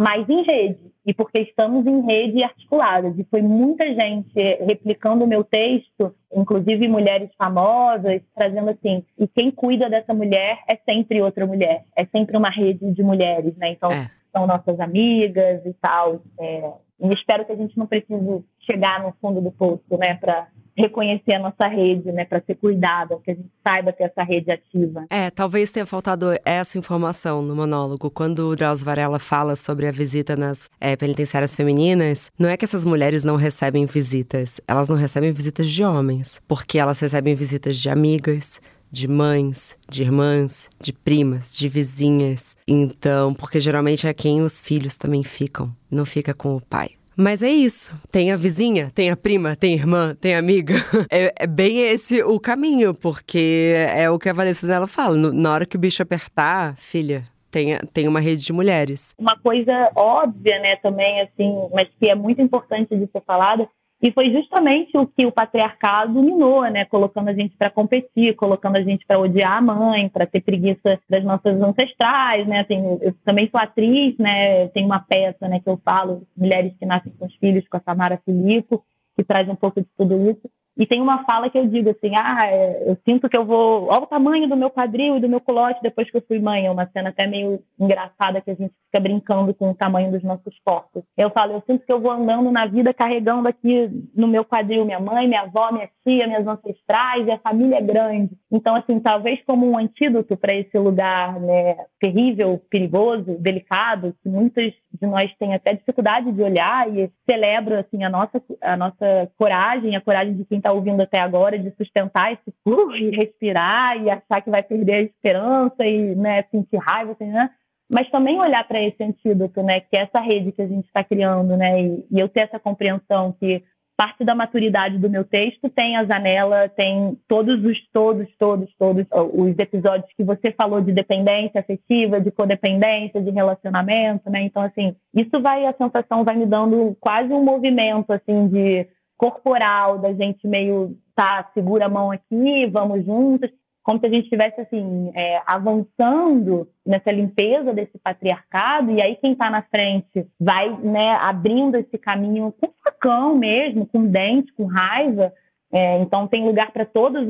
mas em rede e porque estamos em rede articuladas. E foi muita gente replicando o meu texto, inclusive mulheres famosas, trazendo assim: e quem cuida dessa mulher é sempre outra mulher, é sempre uma rede de mulheres, né? Então, é. são nossas amigas e tal. É, e espero que a gente não precise chegar no fundo do poço, né, para reconhecer a nossa rede, né, para ser cuidada, que a gente saiba ter essa rede ativa. É, talvez tenha faltado essa informação no monólogo. Quando o Drauzio Varela fala sobre a visita nas é, penitenciárias femininas, não é que essas mulheres não recebem visitas, elas não recebem visitas de homens, porque elas recebem visitas de amigas, de mães, de irmãs, de primas, de vizinhas. Então, porque geralmente é quem os filhos também ficam, não fica com o pai. Mas é isso. Tem a vizinha, tem a prima, tem a irmã, tem a amiga. (laughs) É, é bem esse o caminho, porque é o que a Vanessa dela fala. Na hora que o bicho apertar, filha, tem, tem uma rede de mulheres. Uma coisa óbvia, né, também, assim, mas que é muito importante de ser falada, e foi justamente o que o patriarcado minou, né? Colocando a gente para competir, colocando a gente para odiar a mãe, para ter preguiça das nossas ancestrais, né? Assim, eu também sou atriz, né? Tem uma peça, né, que eu falo, Mulheres que Nascem com os Filhos, com a Samara Filippo, que traz um pouco de tudo isso. E tem uma fala que eu digo assim: ah, é, eu sinto que eu vou. Olha o tamanho do meu quadril e do meu culote depois que eu fui mãe. É uma cena até meio engraçada que a gente fica brincando com o tamanho dos nossos corpos. Eu falo: eu sinto que eu vou andando na vida carregando aqui no meu quadril minha mãe, minha avó, minha tia, minhas ancestrais, e a família é grande. Então, assim, talvez como um antídoto para esse lugar né, terrível, perigoso, delicado, que muitos de nós têm até dificuldade de olhar e celebro assim, a, nossa, a nossa coragem, a coragem de quem está ouvindo até agora de sustentar esse uh, e respirar e achar que vai perder a esperança e né, sentir raiva, assim, né? mas também olhar para esse antídoto, né, que é essa rede que a gente está criando, né, e, e, eu ter essa compreensão que parte da maturidade do meu texto tem a Zanella, tem todos os, todos, todos, todos os episódios que você falou de dependência afetiva, de codependência, de relacionamento, né, então assim, isso vai, a sensação vai me dando quase um movimento, assim, de corporal, da gente meio, tá, segura a mão aqui, vamos juntos, como se a gente estivesse assim é, avançando nessa limpeza desse patriarcado e aí quem está na frente vai né, abrindo esse caminho com facão mesmo, com dente, com raiva, é, então tem lugar para todas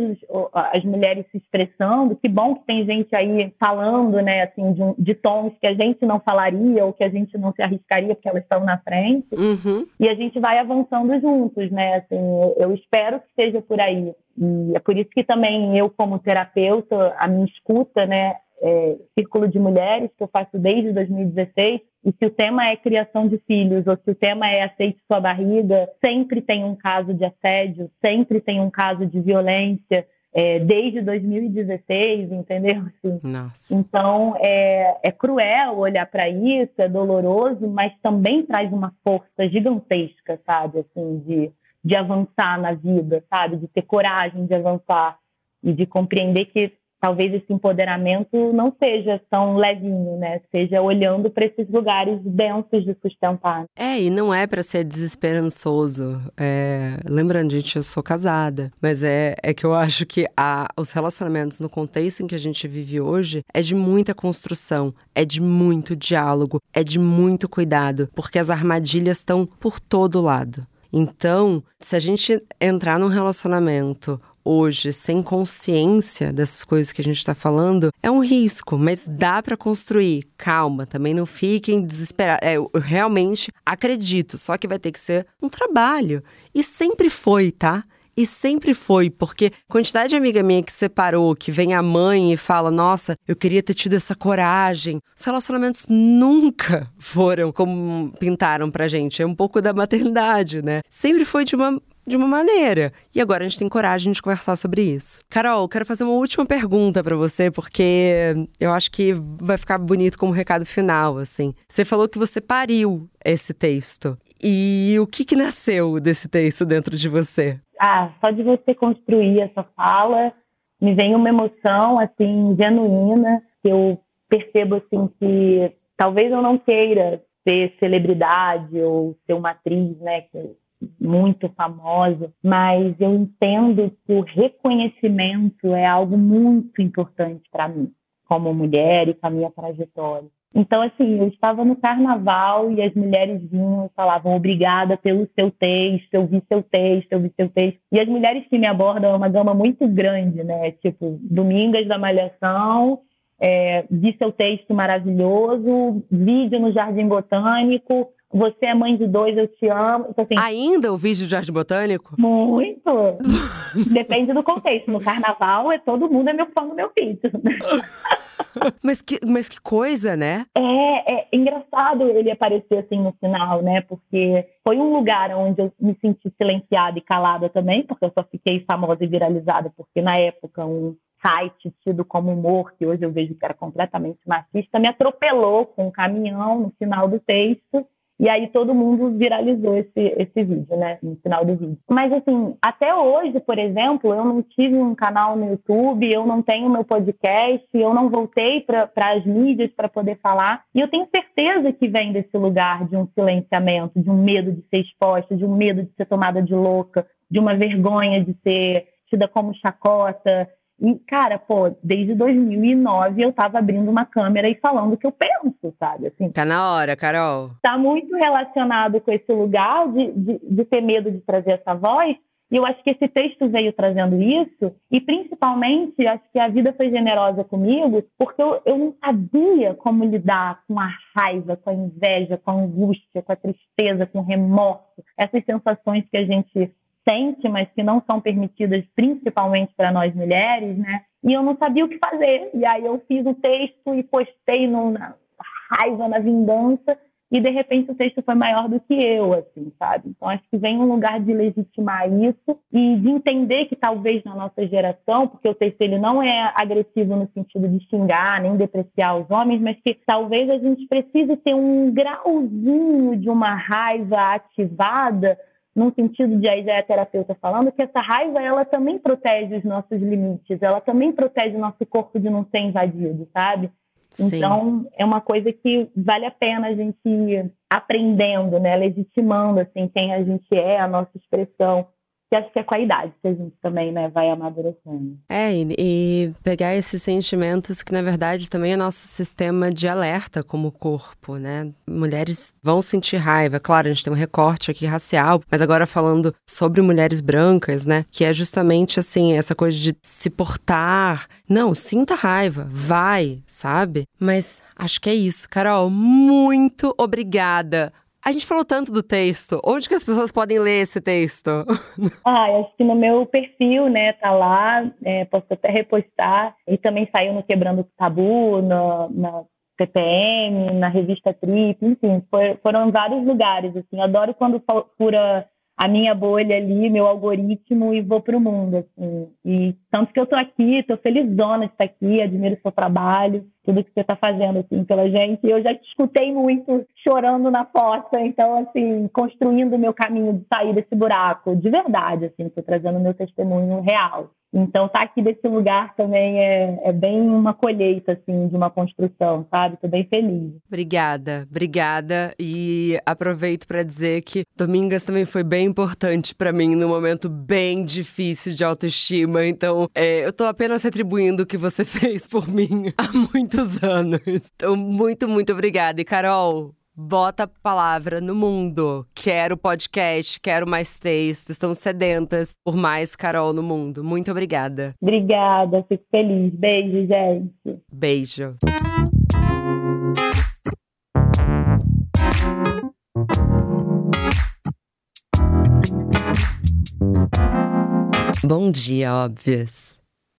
as mulheres se expressando. Que bom que tem gente aí falando, né, assim, de, de, tons que a gente não falaria ou que a gente não se arriscaria porque elas estão na frente. Uhum. E a gente vai avançando juntos, né? Assim, eu, eu espero que seja por aí. E é por isso que também eu, como terapeuta, a minha escuta, né, é, Círculo de Mulheres, que eu faço desde 2016, e se o tema é criação de filhos ou se o tema é aceite sua barriga, sempre tem um caso de assédio, sempre tem um caso de violência, é, desde 2016, entendeu? Assim, Nossa. Então é, é cruel olhar para isso, é doloroso, mas também traz uma força gigantesca, sabe? Assim, de, de avançar na vida, sabe? De ter coragem de avançar e de compreender que talvez esse empoderamento não seja tão levinho, né? Seja olhando para esses lugares densos de sustentar. É, e não é para ser desesperançoso. É... Lembrando, gente, eu sou casada, mas é, é que eu acho que a, os relacionamentos no contexto em que a gente vive hoje é de muita construção, é de muito diálogo, é de muito cuidado, porque as armadilhas estão por todo lado. Então, se a gente entrar num relacionamento hoje sem consciência dessas coisas que a gente está falando, é um risco, mas dá para construir. Calma, também não fiquem desesperados. É, eu realmente acredito, só que vai ter que ser um trabalho. E sempre foi, tá? E sempre foi, porque quantidade de amiga minha que separou, que vem a mãe e fala: Nossa, eu queria ter tido essa coragem. Os relacionamentos nunca (laughs) foram como pintaram pra gente. É um pouco da maternidade, né? Sempre foi de uma de uma maneira. E agora a gente tem coragem de conversar sobre isso. Carol, quero fazer uma última pergunta para você, porque eu acho que vai ficar bonito como recado final, assim. Você falou que você pariu esse texto. E o que que nasceu desse texto dentro de você? Ah, só de você construir essa fala, me vem uma emoção, assim, genuína, que eu percebo, assim, que talvez eu não queira ser celebridade ou ser uma atriz, né, que muito famosa, mas eu entendo que o reconhecimento é algo muito importante para mim, como mulher e com a minha trajetória. Então, assim, eu estava no carnaval e as mulheres vinham e falavam obrigada pelo seu texto, eu vi seu texto, eu vi seu texto. E as mulheres que me abordam é uma gama muito grande, né? Tipo, Domingas da Malhação, é, vi seu texto maravilhoso, vídeo no Jardim Botânico, você é mãe de dois, eu te amo. Então, assim, Ainda o vídeo de Jardim Botânico? Muito. (laughs) Depende do contexto. No carnaval, é todo mundo é meu fã do meu vídeo. (laughs) mas, que, mas que coisa, né? É, é engraçado ele aparecer assim no final, né? Porque foi um lugar onde eu me senti silenciada e calada também, porque eu só fiquei famosa e viralizada, porque na época um site tido como humor, que hoje eu vejo que era completamente machista, me atropelou com um caminhão no final do texto e aí todo mundo viralizou esse, esse vídeo, né? No final do vídeo. Mas assim, até hoje, por exemplo, eu não tive um canal no YouTube, eu não tenho meu podcast, eu não voltei para as mídias para poder falar. E eu tenho certeza que vem desse lugar de um silenciamento, de um medo de ser exposta, de um medo de ser tomada de louca, de uma vergonha de ser tida como chacota, e, cara, pô, desde 2009 eu tava abrindo uma câmera e falando o que eu penso, sabe? Assim, tá na hora, Carol. Tá muito relacionado com esse lugar de, de, de ter medo de trazer essa voz. E eu acho que esse texto veio trazendo isso, e principalmente acho que a vida foi generosa comigo, porque eu, eu não sabia como lidar com a raiva, com a inveja, com a angústia, com a tristeza, com o remorso, essas sensações que a gente sente, mas que não são permitidas principalmente para nós mulheres, né? E eu não sabia o que fazer. E aí eu fiz o texto e postei na raiva, na vingança, e de repente o texto foi maior do que eu, assim, sabe? Então acho que vem um lugar de legitimar isso e de entender que talvez na nossa geração, porque o texto ele não é agressivo no sentido de xingar nem depreciar os homens, mas que talvez a gente precise ter um grauzinho de uma raiva ativada num sentido de aí já é terapeuta falando, que essa raiva ela também protege os nossos limites, ela também protege o nosso corpo de não ser invadido, sabe? Sim. Então, é uma coisa que vale a pena a gente ir aprendendo, né? Legitimando, assim, quem a gente é, a nossa expressão que acho que é com a idade que a gente também né, vai amadurecendo. É, e, e, pegar esses sentimentos que, na verdade, também é nosso sistema de alerta como corpo, né? Mulheres vão sentir raiva. Claro, a gente tem um recorte aqui racial, mas agora falando sobre mulheres brancas, né? Que é justamente assim, essa coisa de se portar. Não, sinta raiva, vai, sabe? Mas acho que é isso. Carol, muito obrigada a gente falou tanto do texto. Onde que as pessoas podem ler esse texto? (laughs) Ah, acho que no meu perfil, né, tá lá. É, posso até repostar. E também saiu no Quebrando o Tabu, no, na TPM, na revista Trip, enfim, foi, foram vários lugares. Assim, adoro quando fura a minha bolha ali, meu algoritmo e vou para o mundo, assim. E tanto que eu tô aqui, estou felizona de estar aqui, admiro o seu trabalho, tudo que você está fazendo, assim, pela gente. Eu já te escutei muito chorando na fossa, então, assim, construindo o meu caminho de sair desse buraco, de verdade, assim, estou trazendo meu testemunho real. Então, tá aqui desse lugar também é, é bem uma colheita, assim, de uma construção, sabe? Estou bem feliz. Obrigada, obrigada. E aproveito para dizer que Domingas também foi bem importante para mim num momento bem difícil de autoestima. Então, é, eu estou apenas retribuindo o que você (laughs) fez por mim há muitos (laughs) anos. Então, muito, muito obrigada. E, Carol, Bota a palavra no mundo. Quero podcast, quero mais texto. Estamos sedentas por mais Carol no mundo. Muito obrigada. Obrigada, fico feliz. Beijo, gente. Beijo. Bom dia, óbvias.